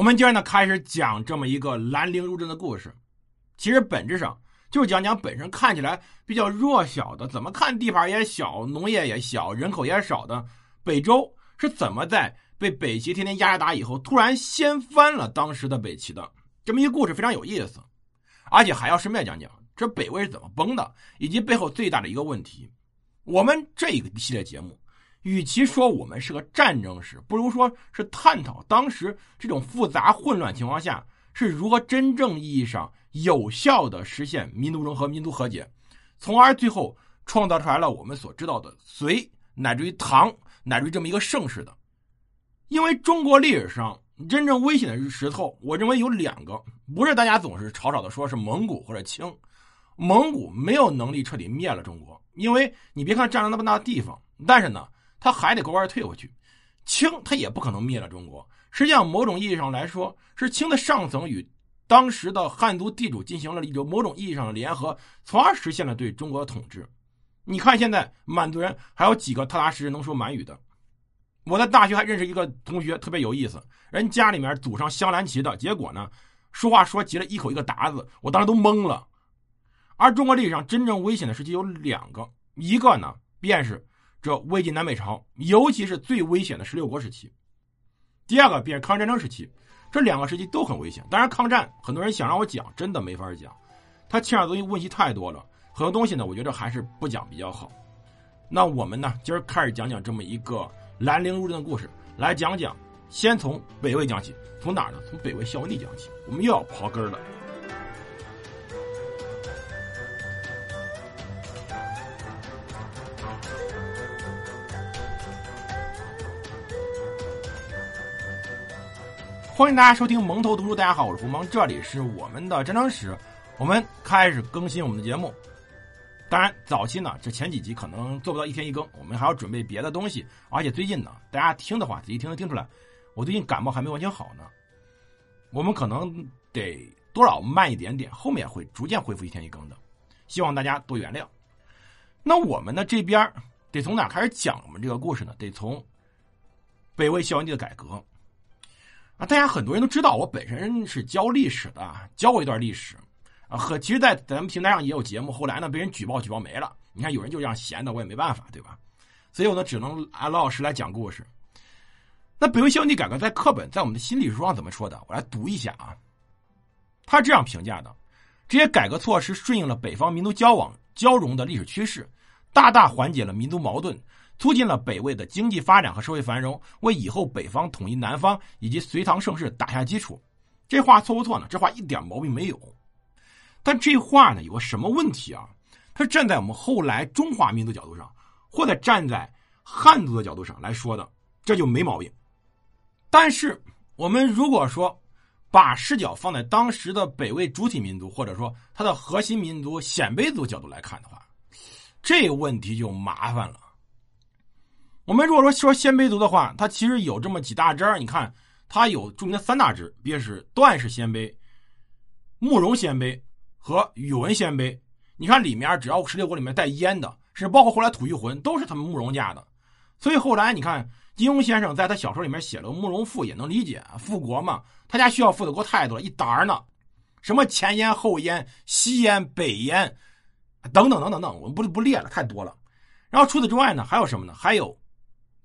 我们今儿呢开始讲这么一个兰陵入阵的故事，其实本质上就是讲讲本身看起来比较弱小的，怎么看地盘也小，农业也小，人口也少的北周是怎么在被北齐天天压着打以后，突然掀翻了当时的北齐的这么一个故事，非常有意思，而且还要顺便讲讲这北魏是怎么崩的，以及背后最大的一个问题。我们这一个系列节目。与其说我们是个战争史，不如说是探讨当时这种复杂混乱情况下是如何真正意义上有效的实现民族融合、民族和解，从而最后创造出来了我们所知道的隋，乃至于唐，乃至于这么一个盛世的。因为中国历史上真正危险的石头，我认为有两个，不是大家总是吵吵的说是蒙古或者清，蒙古没有能力彻底灭了中国，因为你别看占了那么大的地方，但是呢。他还得乖乖退回去，清他也不可能灭了中国。实际上，某种意义上来说，是清的上层与当时的汉族地主进行了一种某种意义上的联合，从而实现了对中国的统治。你看，现在满族人还有几个踏踏实实能说满语的？我在大学还认识一个同学，特别有意思，人家里面祖上镶蓝旗的，结果呢，说话说急了，一口一个达字，我当时都懵了。而中国历史上真正危险的时期有两个，一个呢，便是。这魏晋南北朝，尤其是最危险的十六国时期。第二个便是抗日战争时期，这两个时期都很危险。当然，抗战很多人想让我讲，真的没法讲，它牵扯东西问题太多了，很多东西呢，我觉得还是不讲比较好。那我们呢，今儿开始讲讲这么一个兰陵入阵的故事，来讲讲，先从北魏讲起，从哪儿呢？从北魏孝文帝讲起，我们又要刨根了。欢迎大家收听蒙头读书。大家好，我是胡蒙，这里是我们的战争史。我们开始更新我们的节目。当然，早期呢，这前几集可能做不到一天一更，我们还要准备别的东西。而且最近呢，大家听的话，仔细听能听出来，我最近感冒还没完全好呢。我们可能得多少慢一点点，后面会逐渐恢复一天一更的。希望大家多原谅。那我们呢这边得从哪开始讲我们这个故事呢？得从北魏孝文帝的改革。啊，大家很多人都知道，我本身是教历史的，教过一段历史，啊，和其实，在咱们平台上也有节目，后来呢，被人举报举报没了。你看，有人就这样闲的，我也没办法，对吧？所以我呢，只能按老老实来讲故事。那北魏孝帝改革在课本，在我们的新历史书上怎么说的？我来读一下啊。他这样评价的：这些改革措施顺应了北方民族交往交融的历史趋势，大大缓解了民族矛盾。促进了北魏的经济发展和社会繁荣，为以后北方统一南方以及隋唐盛世打下基础。这话错不错呢？这话一点毛病没有。但这话呢有个什么问题啊？它站在我们后来中华民族角度上，或者站在汉族的角度上来说的，这就没毛病。但是我们如果说把视角放在当时的北魏主体民族，或者说它的核心民族鲜卑族角度来看的话，这问题就麻烦了。我们如果说说鲜卑族的话，它其实有这么几大支儿。你看，它有著名的三大支，便是段氏鲜卑、慕容鲜卑和宇文鲜卑。你看里面，只要十六国里面带燕的，甚至包括后来吐谷浑，都是他们慕容家的。所以后来你看，金庸先生在他小说里面写了《慕容复》，也能理解，复国嘛，他家需要复的国太多了，一沓呢，什么前燕、后燕、西燕、北燕，等等等等等，我们不不列了，太多了。然后除此之外呢，还有什么呢？还有。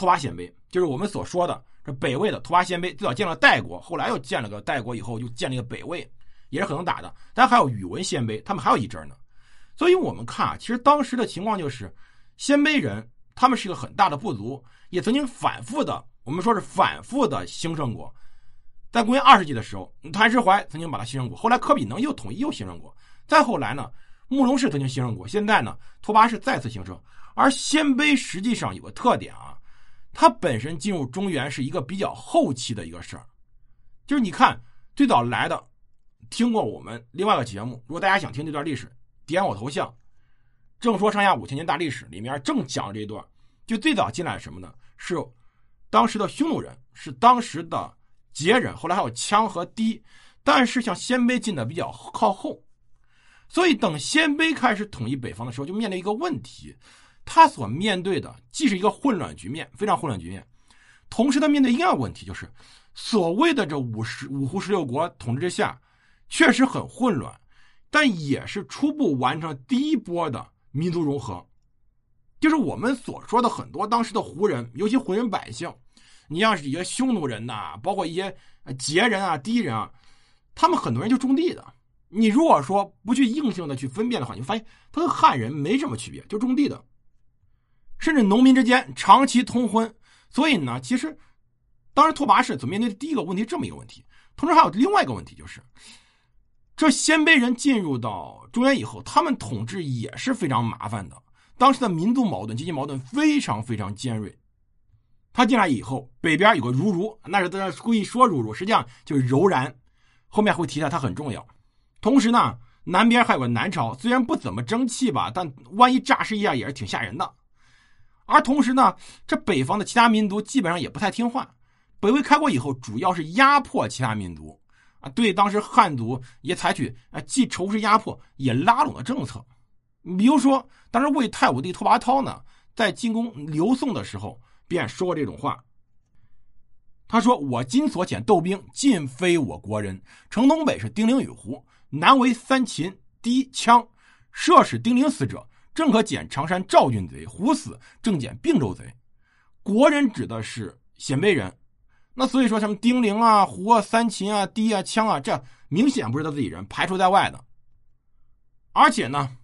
拓跋鲜卑就是我们所说的这北魏的拓跋鲜卑，最早建了代国，后来又建了个代国，以后又建了一个北魏，也是很能打的。但还有宇文鲜卑，他们还有一支呢。所以我们看啊，其实当时的情况就是，鲜卑人他们是一个很大的部族，也曾经反复的，我们说是反复的兴盛过。在公元二世纪的时候，谭石怀曾经把它兴盛过，后来科比能又统一又兴盛过，再后来呢，慕容氏曾经兴盛过，现在呢，拓跋氏再次兴盛。而鲜卑实际上有个特点啊。它本身进入中原是一个比较后期的一个事儿，就是你看最早来的，听过我们另外一个节目，如果大家想听这段历史，点我头像，正说上下五千年大历史里面正讲这一段，就最早进来什么呢？是当时的匈奴人，是当时的羯人，后来还有羌和氐，但是像鲜卑进的比较靠后，所以等鲜卑开始统一北方的时候，就面临一个问题。他所面对的既是一个混乱局面，非常混乱局面，同时他面对一样问题，就是所谓的这五十五胡十六国统治之下，确实很混乱，但也是初步完成第一波的民族融合。就是我们所说的很多当时的胡人，尤其胡人百姓，你像是一些匈奴人呐，包括一些羯人啊、氐人啊，他们很多人就种地的。你如果说不去硬性的去分辨的话，你发现他跟汉人没什么区别，就种地的，甚至农民之间长期通婚。所以呢，其实当时拓跋氏所面对的第一个问题这么一个问题，同时还有另外一个问题，就是这鲜卑人进入到中原以后，他们统治也是非常麻烦的。当时的民族矛盾、阶级矛盾非常非常尖锐。他进来以后，北边有个如如，那是在故意说如如，实际上就是柔然。后面会提到他很重要。同时呢，南边还有个南朝，虽然不怎么争气吧，但万一诈尸一下也是挺吓人的。而同时呢，这北方的其他民族基本上也不太听话。北魏开国以后，主要是压迫其他民族啊，对当时汉族也采取啊既仇视压迫也拉拢的政策。比如说，当时魏太武帝拓跋焘呢，在进攻刘宋的时候，便说过这种话。他说：“我今所遣斗兵，尽非我国人。城东北是丁零与胡。”南为三秦，低羌，射使丁零死者，正可减常山赵郡贼；胡死，正减并州贼。国人指的是鲜卑人，那所以说什么丁零啊、胡啊、三秦啊、低啊、羌啊，这明显不是他自己人，排除在外的。而且呢，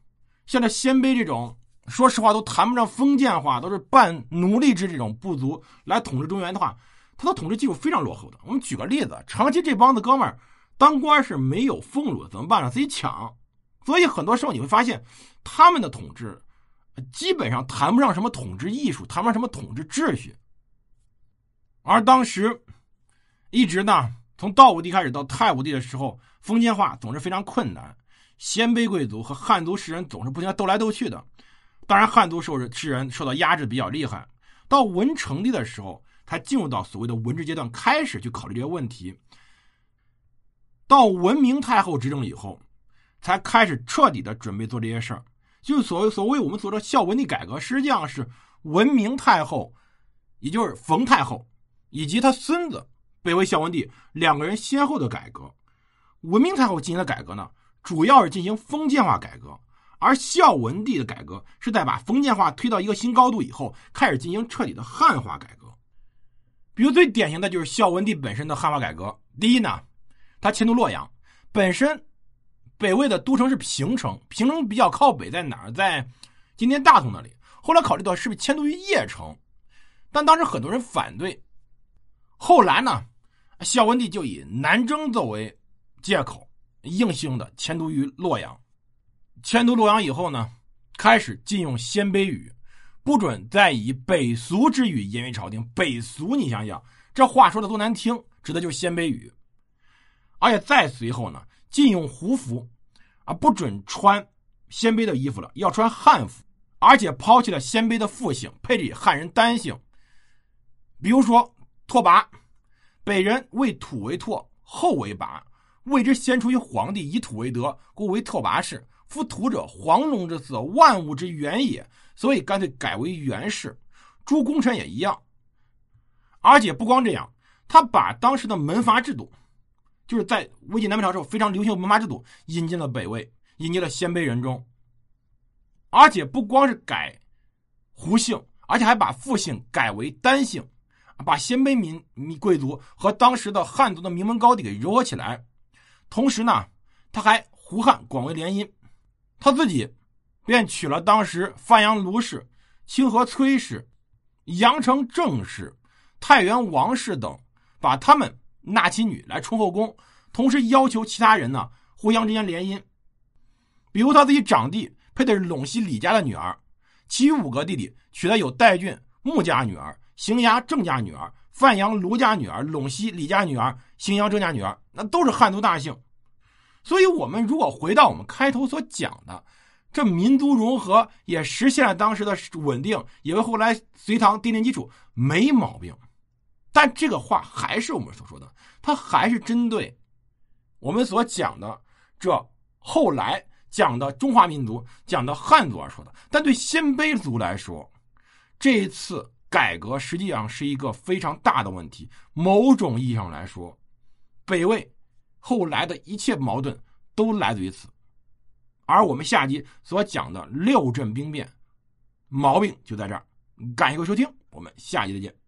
像这鲜卑这种，说实话都谈不上封建化，都是半奴隶制这种部族来统治中原的话，他的统治技术非常落后的。我们举个例子，长期这帮子哥们儿。当官是没有俸禄，怎么办呢？自己抢。所以很多时候你会发现，他们的统治基本上谈不上什么统治艺术，谈不上什么统治秩序。而当时一直呢，从道武帝开始到太武帝的时候，封建化总是非常困难，鲜卑贵族和汉族士人总是不停斗来斗去的。当然，汉族受士人受到压制比较厉害。到文成帝的时候，他进入到所谓的文治阶段，开始去考虑这些问题。到文明太后执政以后，才开始彻底的准备做这些事儿。就所谓所谓我们所说孝文帝改革，实际上是文明太后，也就是冯太后以及他孙子北魏孝文帝两个人先后的改革。文明太后进行的改革呢，主要是进行封建化改革，而孝文帝的改革是在把封建化推到一个新高度以后，开始进行彻底的汉化改革。比如最典型的就是孝文帝本身的汉化改革。第一呢。他迁都洛阳，本身北魏的都城是平城，平城比较靠北，在哪儿？在今天大同那里。后来考虑到是不是迁都于邺城，但当时很多人反对。后来呢，孝文帝就以南征作为借口，硬性的迁都于洛阳。迁都洛阳以后呢，开始禁用鲜卑语，不准再以北俗之语言于朝廷。北俗，你想想，这话说的多难听，指的就是鲜卑语。而且再随后呢，禁用胡服，啊，不准穿鲜卑的衣服了，要穿汉服，而且抛弃了鲜卑的复姓，配以汉人单姓。比如说拓跋，北人为土为拓，后为拔，谓之先出于皇帝，以土为德，故为拓跋氏。夫土者，黄龙之色，万物之源也，所以干脆改为元氏。诸功臣也一样。而且不光这样，他把当时的门阀制度。就是在魏晋南北朝时候非常流行的门阀制度引进了北魏，引进了鲜卑人中，而且不光是改胡姓，而且还把复姓改为单姓，把鲜卑民民贵族和当时的汉族的名门高第给糅合起来。同时呢，他还胡汉广为联姻，他自己便娶了当时范阳卢氏、清河崔氏、阳城郑氏、太原王氏等，把他们。纳其女来充后宫，同时要求其他人呢互相之间联姻。比如他自己长弟配的是陇西李家的女儿，其余五个弟弟娶的有代郡穆家女儿、荥阳郑家女儿、范阳卢家女儿、陇西李家女儿、荥阳郑家女儿，那都是汉族大姓。所以，我们如果回到我们开头所讲的，这民族融合也实现了当时的稳定，也为后来隋唐奠定基础，没毛病。但这个话还是我们所说的，它还是针对我们所讲的这后来讲的中华民族、讲的汉族而说的。但对鲜卑族来说，这一次改革实际上是一个非常大的问题。某种意义上来说，北魏后来的一切矛盾都来自于此。而我们下集所讲的六镇兵变，毛病就在这儿。感谢各位收听，我们下集再见。